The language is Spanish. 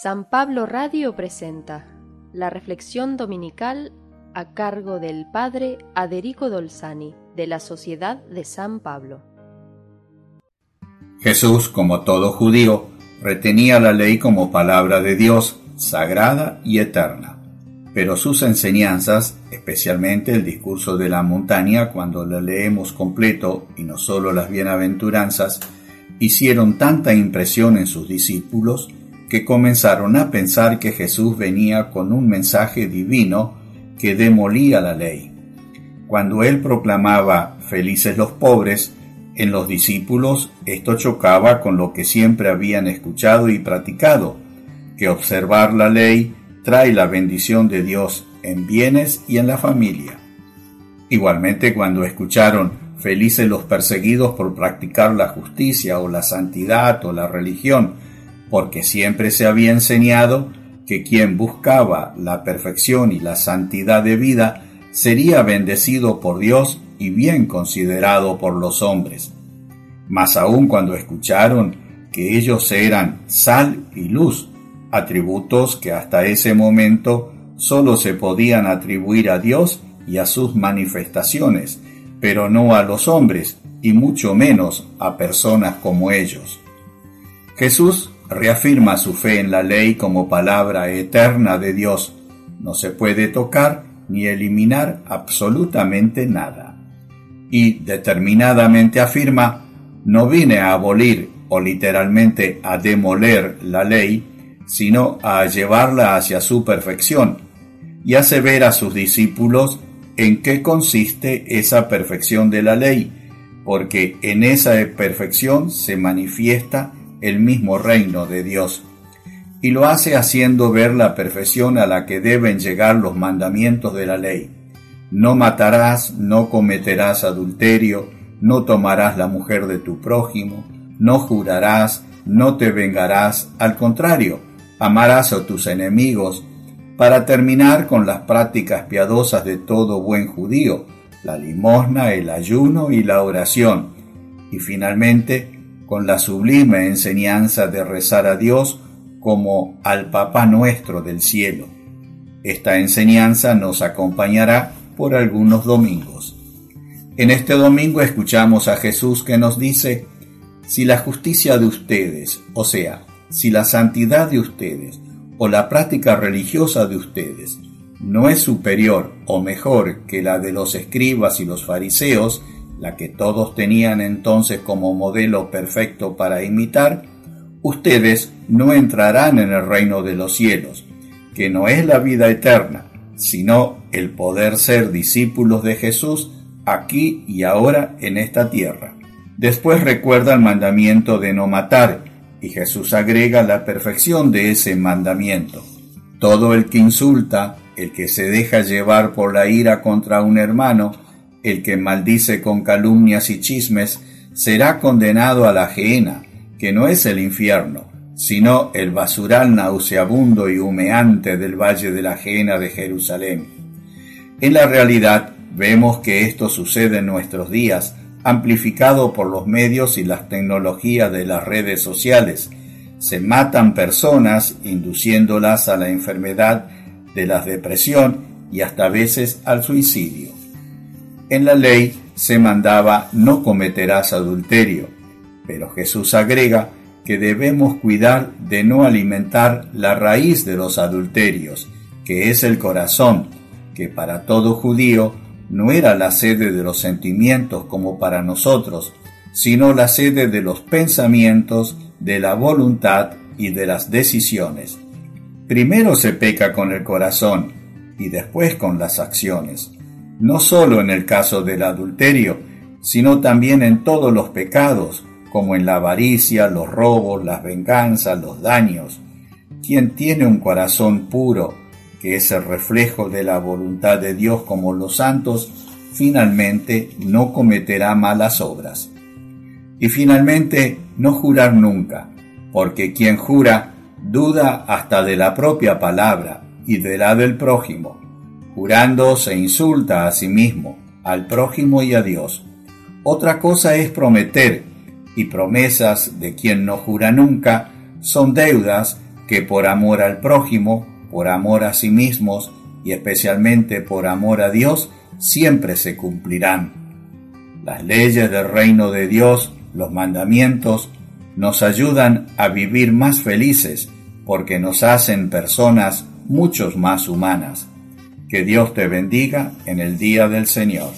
San Pablo Radio presenta la reflexión dominical a cargo del Padre Aderico Dolzani de la Sociedad de San Pablo. Jesús, como todo judío, retenía la ley como palabra de Dios, sagrada y eterna. Pero sus enseñanzas, especialmente el discurso de la montaña, cuando lo leemos completo y no solo las bienaventuranzas, hicieron tanta impresión en sus discípulos que comenzaron a pensar que Jesús venía con un mensaje divino que demolía la ley. Cuando él proclamaba felices los pobres, en los discípulos esto chocaba con lo que siempre habían escuchado y practicado, que observar la ley trae la bendición de Dios en bienes y en la familia. Igualmente cuando escucharon felices los perseguidos por practicar la justicia o la santidad o la religión, porque siempre se había enseñado que quien buscaba la perfección y la santidad de vida sería bendecido por Dios y bien considerado por los hombres. Más aún cuando escucharon que ellos eran sal y luz, atributos que hasta ese momento sólo se podían atribuir a Dios y a sus manifestaciones, pero no a los hombres y mucho menos a personas como ellos. Jesús reafirma su fe en la ley como palabra eterna de Dios. No se puede tocar ni eliminar absolutamente nada. Y determinadamente afirma, no vine a abolir o literalmente a demoler la ley, sino a llevarla hacia su perfección, y hace ver a sus discípulos en qué consiste esa perfección de la ley, porque en esa perfección se manifiesta el mismo reino de Dios, y lo hace haciendo ver la perfección a la que deben llegar los mandamientos de la ley. No matarás, no cometerás adulterio, no tomarás la mujer de tu prójimo, no jurarás, no te vengarás, al contrario, amarás a tus enemigos, para terminar con las prácticas piadosas de todo buen judío, la limosna, el ayuno y la oración, y finalmente con la sublime enseñanza de rezar a Dios como al Papá nuestro del cielo. Esta enseñanza nos acompañará por algunos domingos. En este domingo escuchamos a Jesús que nos dice, si la justicia de ustedes, o sea, si la santidad de ustedes o la práctica religiosa de ustedes no es superior o mejor que la de los escribas y los fariseos, la que todos tenían entonces como modelo perfecto para imitar, ustedes no entrarán en el reino de los cielos, que no es la vida eterna, sino el poder ser discípulos de Jesús aquí y ahora en esta tierra. Después recuerda el mandamiento de no matar, y Jesús agrega la perfección de ese mandamiento. Todo el que insulta, el que se deja llevar por la ira contra un hermano, el que maldice con calumnias y chismes será condenado a la gehenna, que no es el infierno, sino el basural nauseabundo y humeante del valle de la gehenna de Jerusalén. En la realidad vemos que esto sucede en nuestros días, amplificado por los medios y las tecnologías de las redes sociales. Se matan personas induciéndolas a la enfermedad de la depresión y hasta veces al suicidio. En la ley se mandaba no cometerás adulterio, pero Jesús agrega que debemos cuidar de no alimentar la raíz de los adulterios, que es el corazón, que para todo judío no era la sede de los sentimientos como para nosotros, sino la sede de los pensamientos, de la voluntad y de las decisiones. Primero se peca con el corazón y después con las acciones no solo en el caso del adulterio, sino también en todos los pecados, como en la avaricia, los robos, las venganzas, los daños. Quien tiene un corazón puro, que es el reflejo de la voluntad de Dios como los santos, finalmente no cometerá malas obras. Y finalmente, no jurar nunca, porque quien jura duda hasta de la propia palabra y de la del prójimo Jurando se insulta a sí mismo, al prójimo y a Dios. Otra cosa es prometer, y promesas de quien no jura nunca son deudas que por amor al prójimo, por amor a sí mismos y especialmente por amor a Dios, siempre se cumplirán. Las leyes del reino de Dios, los mandamientos, nos ayudan a vivir más felices porque nos hacen personas muchos más humanas. Que Dios te bendiga en el día del Señor.